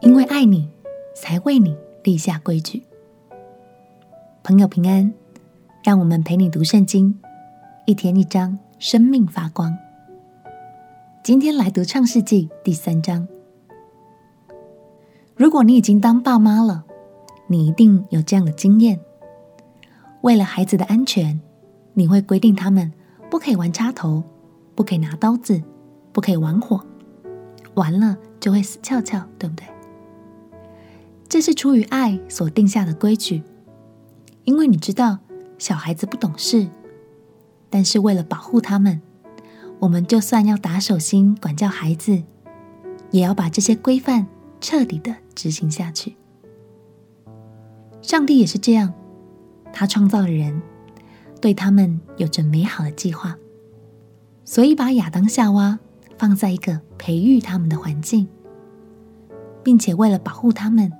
因为爱你，才为你立下规矩。朋友平安，让我们陪你读圣经，一天一章，生命发光。今天来读创世纪第三章。如果你已经当爸妈了，你一定有这样的经验：为了孩子的安全，你会规定他们不可以玩插头，不可以拿刀子，不可以玩火，玩了就会死翘翘，对不对？这是出于爱所定下的规矩，因为你知道小孩子不懂事，但是为了保护他们，我们就算要打手心管教孩子，也要把这些规范彻底的执行下去。上帝也是这样，他创造了人，对他们有着美好的计划，所以把亚当夏娃放在一个培育他们的环境，并且为了保护他们。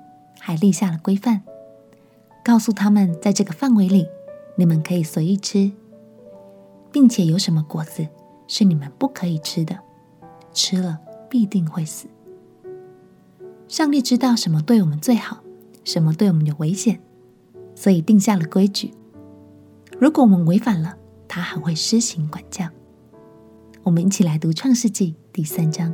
还立下了规范，告诉他们，在这个范围里，你们可以随意吃，并且有什么果子是你们不可以吃的，吃了必定会死。上帝知道什么对我们最好，什么对我们有危险，所以定下了规矩。如果我们违反了，他还会施行管教。我们一起来读创世纪第三章。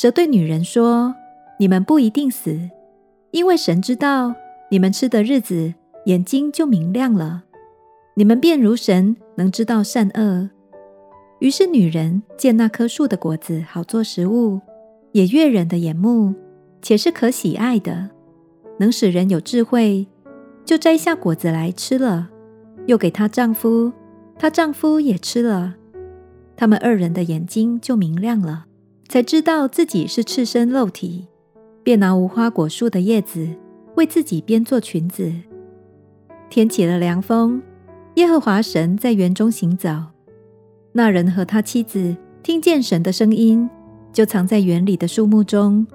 蛇对女人说：“你们不一定死，因为神知道你们吃的日子，眼睛就明亮了，你们便如神，能知道善恶。”于是女人见那棵树的果子好做食物，也悦人的眼目，且是可喜爱的，能使人有智慧，就摘下果子来吃了，又给她丈夫，她丈夫也吃了，他们二人的眼睛就明亮了。才知道自己是赤身露体，便拿无花果树的叶子为自己编做裙子。天起了凉风，耶和华神在园中行走。那人和他妻子听见神的声音，就藏在园里的树木中，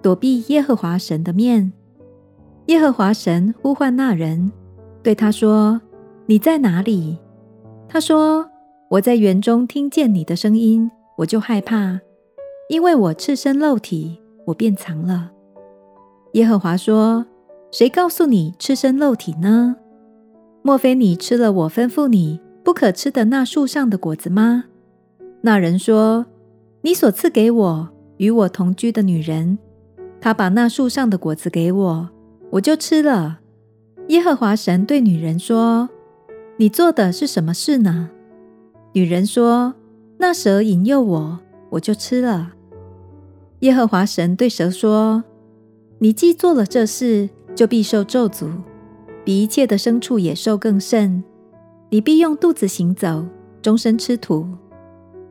躲避耶和华神的面。耶和华神呼唤那人，对他说：“你在哪里？”他说：“我在园中听见你的声音，我就害怕。”因为我赤身露体，我便藏了。耶和华说：“谁告诉你赤身露体呢？莫非你吃了我吩咐你不可吃的那树上的果子吗？”那人说：“你所赐给我与我同居的女人，她把那树上的果子给我，我就吃了。”耶和华神对女人说：“你做的是什么事呢？”女人说：“那蛇引诱我，我就吃了。”耶和华神对蛇说：“你既做了这事，就必受咒诅，比一切的牲畜野兽更甚。你必用肚子行走，终身吃土。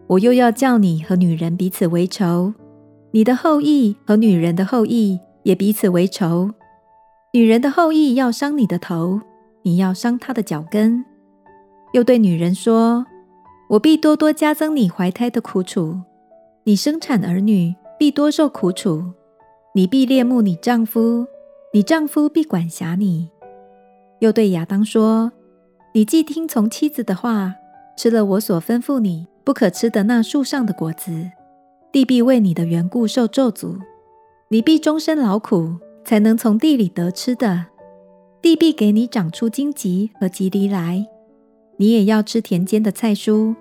我又要叫你和女人彼此为仇，你的后裔和女人的后裔也彼此为仇。女人的后裔要伤你的头，你要伤她的脚跟。”又对女人说：“我必多多加增你怀胎的苦楚，你生产儿女。”必多受苦楚，你必恋慕你丈夫，你丈夫必管辖你。又对亚当说：“你既听从妻子的话，吃了我所吩咐你不可吃的那树上的果子，地必为你的缘故受咒诅，你必终身劳苦，才能从地里得吃的。地必给你长出荆棘和蒺藜来，你也要吃田间的菜蔬，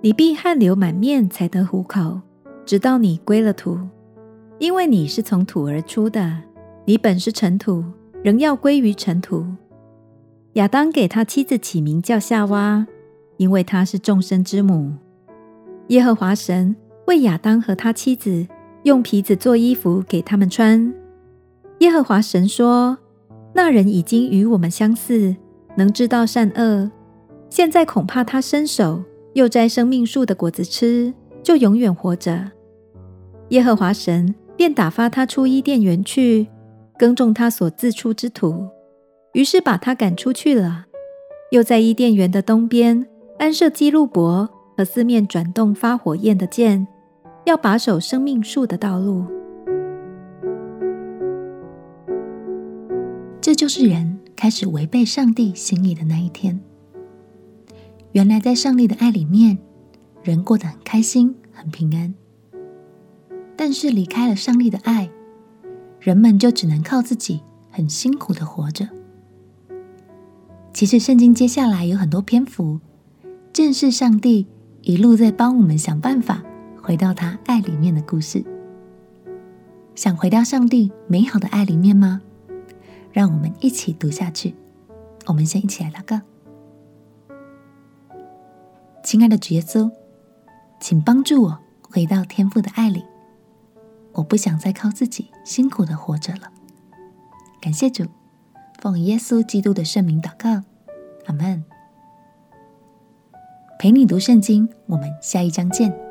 你必汗流满面才得糊口。”直到你归了土，因为你是从土而出的，你本是尘土，仍要归于尘土。亚当给他妻子起名叫夏娃，因为她是众生之母。耶和华神为亚当和他妻子用皮子做衣服给他们穿。耶和华神说：“那人已经与我们相似，能知道善恶。现在恐怕他伸手又摘生命树的果子吃。”就永远活着，耶和华神便打发他出伊甸园去，耕种他所自出之土。于是把他赶出去了。又在伊甸园的东边安设基路伯和四面转动发火焰的箭，要把守生命树的道路。这就是人开始违背上帝心意的那一天。原来在上帝的爱里面，人过得很开心、很平安。但是离开了上帝的爱，人们就只能靠自己，很辛苦的活着。其实圣经接下来有很多篇幅，正是上帝一路在帮我们想办法回到他爱里面的故事。想回到上帝美好的爱里面吗？让我们一起读下去。我们先一起来祷告。亲爱的主耶稣，请帮助我回到天父的爱里。我不想再靠自己辛苦的活着了。感谢主，奉耶稣基督的圣名祷告，阿门。陪你读圣经，我们下一章见。